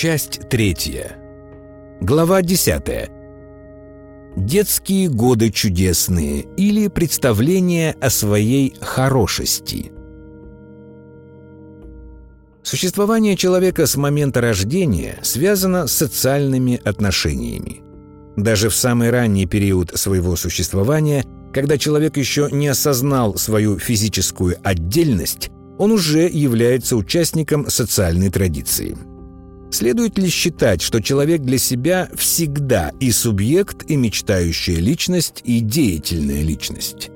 Часть третья. Глава десятая. Детские годы чудесные или представление о своей хорошести. Существование человека с момента рождения связано с социальными отношениями. Даже в самый ранний период своего существования, когда человек еще не осознал свою физическую отдельность, он уже является участником социальной традиции. Следует ли считать, что человек для себя всегда и субъект, и мечтающая личность, и деятельная личность?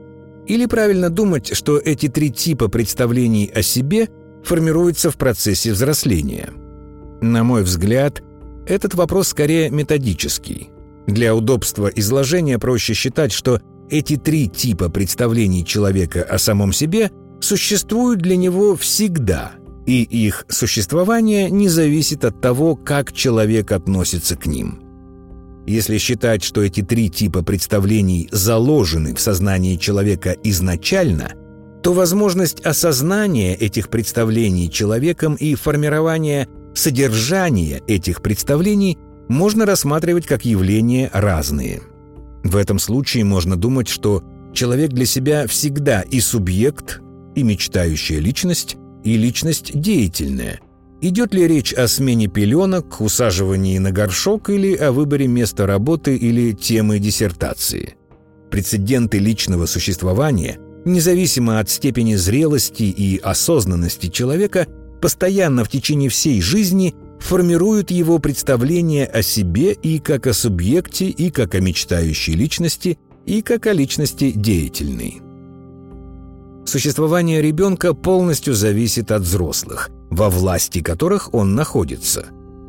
Или правильно думать, что эти три типа представлений о себе формируются в процессе взросления? На мой взгляд, этот вопрос скорее методический. Для удобства изложения проще считать, что эти три типа представлений человека о самом себе существуют для него всегда, и их существование не зависит от того, как человек относится к ним. Если считать, что эти три типа представлений заложены в сознании человека изначально, то возможность осознания этих представлений человеком и формирования содержания этих представлений можно рассматривать как явления разные. В этом случае можно думать, что человек для себя всегда и субъект, и мечтающая личность, и личность деятельная. Идет ли речь о смене пеленок, усаживании на горшок или о выборе места работы или темы диссертации? Прецеденты личного существования, независимо от степени зрелости и осознанности человека, постоянно в течение всей жизни формируют его представление о себе и как о субъекте, и как о мечтающей личности, и как о личности деятельной. Существование ребенка полностью зависит от взрослых, во власти которых он находится.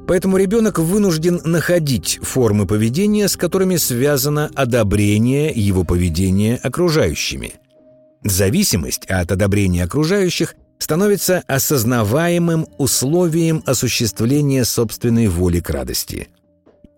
Поэтому ребенок вынужден находить формы поведения, с которыми связано одобрение его поведения окружающими. Зависимость от одобрения окружающих становится осознаваемым условием осуществления собственной воли к радости.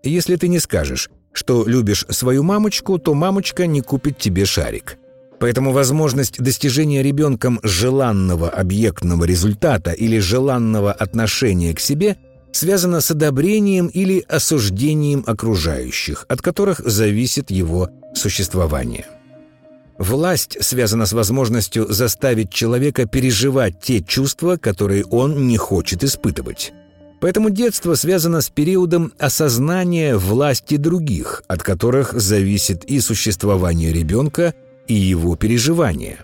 Если ты не скажешь, что любишь свою мамочку, то мамочка не купит тебе шарик – Поэтому возможность достижения ребенком желанного объектного результата или желанного отношения к себе связана с одобрением или осуждением окружающих, от которых зависит его существование. Власть связана с возможностью заставить человека переживать те чувства, которые он не хочет испытывать. Поэтому детство связано с периодом осознания власти других, от которых зависит и существование ребенка, и его переживания.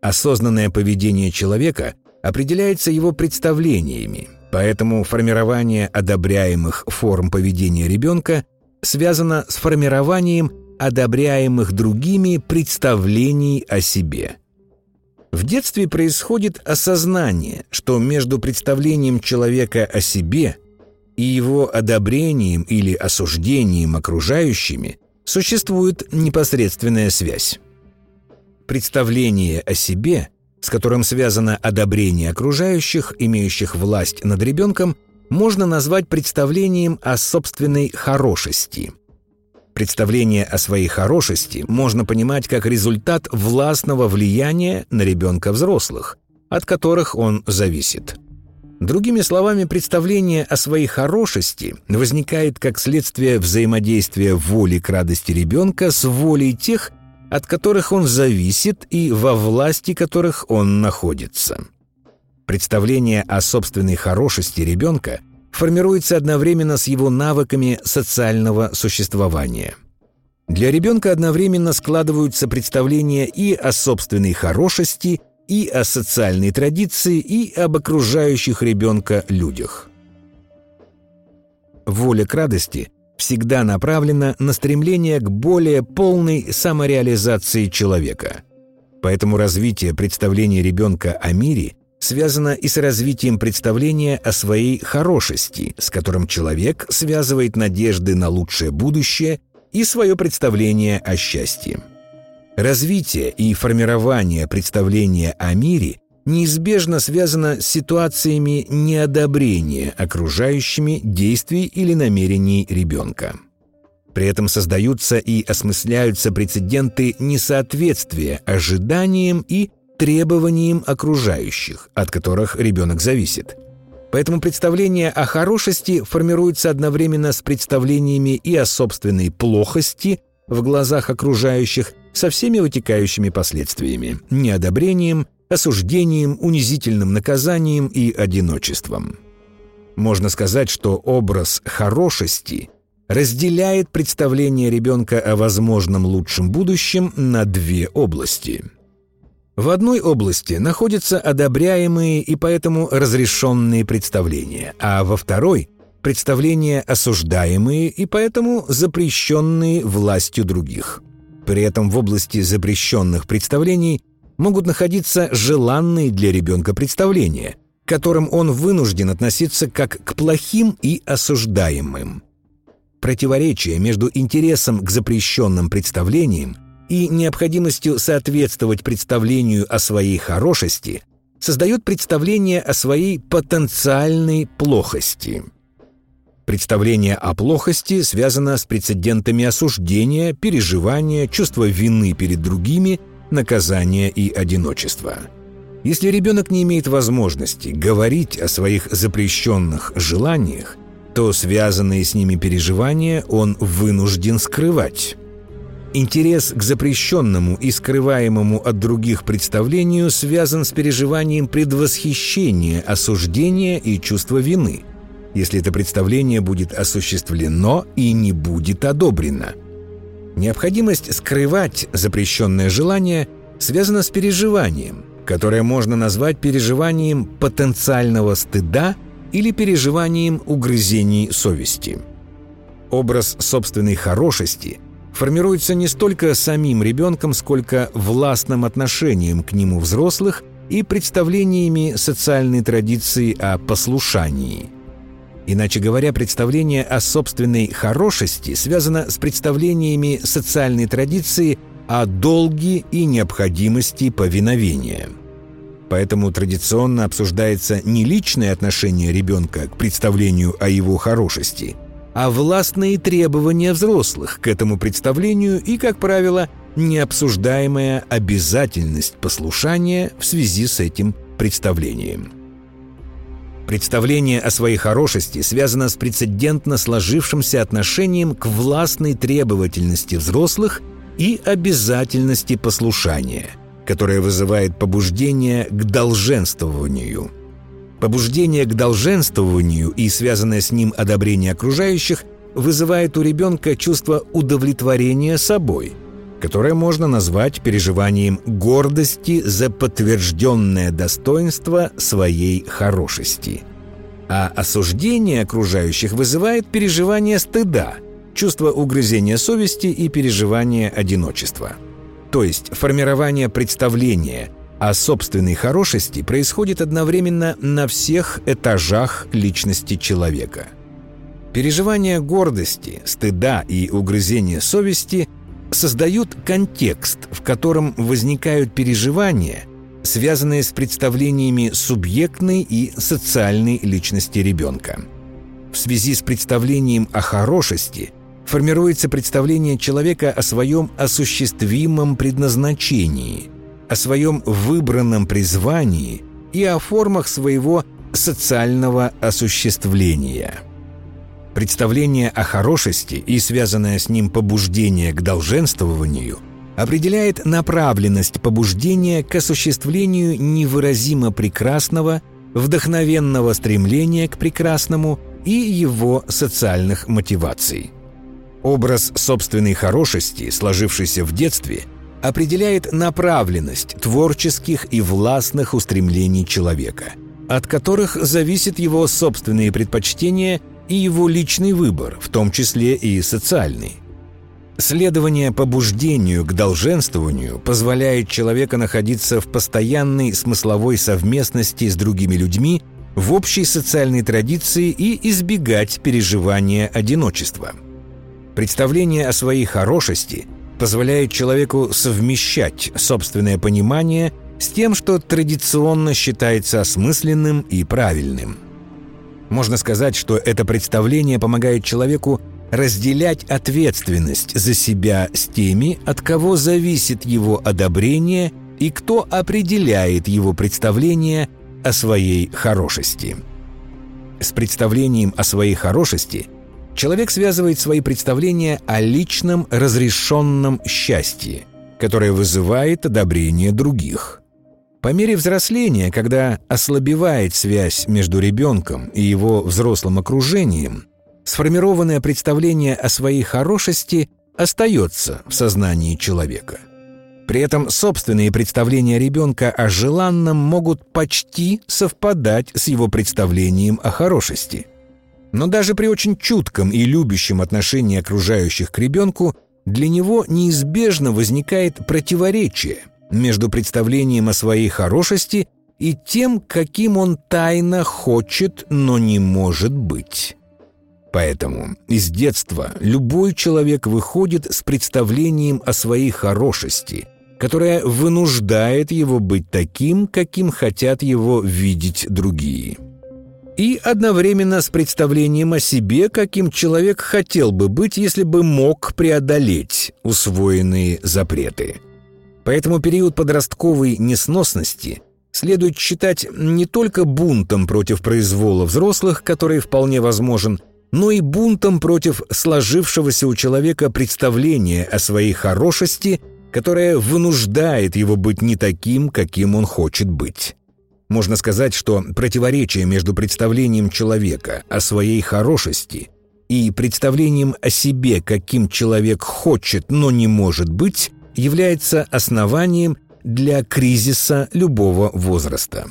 Осознанное поведение человека определяется его представлениями, поэтому формирование одобряемых форм поведения ребенка связано с формированием одобряемых другими представлений о себе. В детстве происходит осознание, что между представлением человека о себе и его одобрением или осуждением окружающими существует непосредственная связь. Представление о себе, с которым связано одобрение окружающих, имеющих власть над ребенком, можно назвать представлением о собственной хорошести. Представление о своей хорошести можно понимать как результат властного влияния на ребенка взрослых, от которых он зависит. Другими словами, представление о своей хорошести возникает как следствие взаимодействия воли к радости ребенка с волей тех, от которых он зависит и во власти которых он находится. Представление о собственной хорошести ребенка формируется одновременно с его навыками социального существования. Для ребенка одновременно складываются представления и о собственной хорошести, и о социальной традиции, и об окружающих ребенка людях. Воля к радости всегда направлена на стремление к более полной самореализации человека. Поэтому развитие представления ребенка о мире связано и с развитием представления о своей хорошести, с которым человек связывает надежды на лучшее будущее и свое представление о счастье. Развитие и формирование представления о мире неизбежно связано с ситуациями неодобрения окружающими действий или намерений ребенка. При этом создаются и осмысляются прецеденты несоответствия ожиданиям и требованиям окружающих, от которых ребенок зависит. Поэтому представление о хорошести формируется одновременно с представлениями и о собственной плохости в глазах окружающих со всеми вытекающими последствиями – неодобрением, осуждением, унизительным наказанием и одиночеством. Можно сказать, что образ хорошести разделяет представление ребенка о возможном лучшем будущем на две области. В одной области находятся одобряемые и поэтому разрешенные представления, а во второй – представления осуждаемые и поэтому запрещенные властью других. При этом в области запрещенных представлений могут находиться желанные для ребенка представления, к которым он вынужден относиться как к плохим и осуждаемым. Противоречие между интересом к запрещенным представлениям и необходимостью соответствовать представлению о своей хорошести создает представление о своей потенциальной плохости. Представление о плохости связано с прецедентами осуждения, переживания, чувства вины перед другими, наказания и одиночества. Если ребенок не имеет возможности говорить о своих запрещенных желаниях, то связанные с ними переживания он вынужден скрывать. Интерес к запрещенному и скрываемому от других представлению связан с переживанием предвосхищения, осуждения и чувства вины, если это представление будет осуществлено и не будет одобрено. Необходимость скрывать запрещенное желание связана с переживанием, которое можно назвать переживанием потенциального стыда или переживанием угрызений совести. Образ собственной хорошести формируется не столько самим ребенком, сколько властным отношением к нему взрослых и представлениями социальной традиции о послушании. Иначе говоря, представление о собственной хорошести связано с представлениями социальной традиции о долге и необходимости повиновения – Поэтому традиционно обсуждается не личное отношение ребенка к представлению о его хорошести, а властные требования взрослых к этому представлению и, как правило, необсуждаемая обязательность послушания в связи с этим представлением. Представление о своей хорошести связано с прецедентно сложившимся отношением к властной требовательности взрослых и обязательности послушания – которое вызывает побуждение к долженствованию. Побуждение к долженствованию и связанное с ним одобрение окружающих вызывает у ребенка чувство удовлетворения собой, которое можно назвать переживанием гордости за подтвержденное достоинство своей хорошести. А осуждение окружающих вызывает переживание стыда, чувство угрызения совести и переживание одиночества – то есть формирование представления о собственной хорошести происходит одновременно на всех этажах личности человека. Переживание гордости, стыда и угрызения совести создают контекст, в котором возникают переживания, связанные с представлениями субъектной и социальной личности ребенка. В связи с представлением о хорошести – формируется представление человека о своем осуществимом предназначении, о своем выбранном призвании и о формах своего социального осуществления. Представление о хорошести и связанное с ним побуждение к долженствованию определяет направленность побуждения к осуществлению невыразимо прекрасного, вдохновенного стремления к прекрасному и его социальных мотиваций. Образ собственной хорошести, сложившийся в детстве, определяет направленность творческих и властных устремлений человека, от которых зависят его собственные предпочтения и его личный выбор, в том числе и социальный. Следование побуждению к долженствованию позволяет человеку находиться в постоянной смысловой совместности с другими людьми в общей социальной традиции и избегать переживания одиночества – Представление о своей хорошести позволяет человеку совмещать собственное понимание с тем, что традиционно считается осмысленным и правильным. Можно сказать, что это представление помогает человеку разделять ответственность за себя с теми, от кого зависит его одобрение и кто определяет его представление о своей хорошести. с представлением о своей хорошести человек связывает свои представления о личном разрешенном счастье, которое вызывает одобрение других. По мере взросления, когда ослабевает связь между ребенком и его взрослым окружением, сформированное представление о своей хорошести остается в сознании человека – при этом собственные представления ребенка о желанном могут почти совпадать с его представлением о хорошести. Но даже при очень чутком и любящем отношении окружающих к ребенку для него неизбежно возникает противоречие между представлением о своей хорошести и тем, каким он тайно хочет, но не может быть. Поэтому из детства любой человек выходит с представлением о своей хорошести – которая вынуждает его быть таким, каким хотят его видеть другие. И одновременно с представлением о себе, каким человек хотел бы быть, если бы мог преодолеть усвоенные запреты. Поэтому период подростковой несносности следует считать не только бунтом против произвола взрослых, который вполне возможен, но и бунтом против сложившегося у человека представления о своей хорошести – которая вынуждает его быть не таким, каким он хочет быть. Можно сказать, что противоречие между представлением человека о своей хорошести и представлением о себе, каким человек хочет, но не может быть, является основанием для кризиса любого возраста.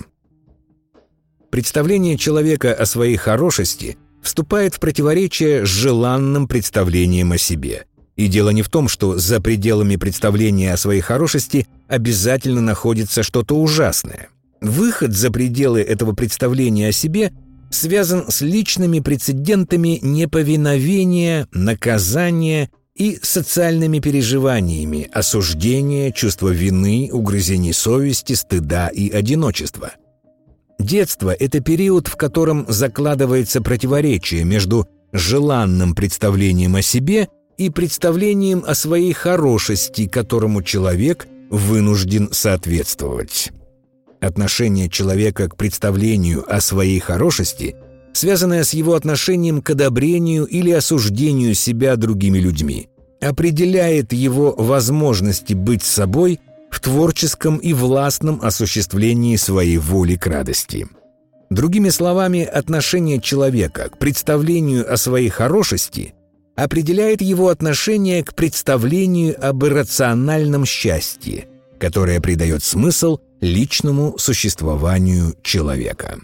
Представление человека о своей хорошести вступает в противоречие с желанным представлением о себе – и дело не в том, что за пределами представления о своей хорошести обязательно находится что-то ужасное. Выход за пределы этого представления о себе связан с личными прецедентами неповиновения, наказания и социальными переживаниями, осуждения, чувства вины, угрызений совести, стыда и одиночества. Детство – это период, в котором закладывается противоречие между желанным представлением о себе – и представлением о своей хорошести, которому человек вынужден соответствовать. Отношение человека к представлению о своей хорошести, связанное с его отношением к одобрению или осуждению себя другими людьми, определяет его возможности быть собой в творческом и властном осуществлении своей воли к радости. Другими словами, отношение человека к представлению о своей хорошести – определяет его отношение к представлению об иррациональном счастье, которое придает смысл личному существованию человека.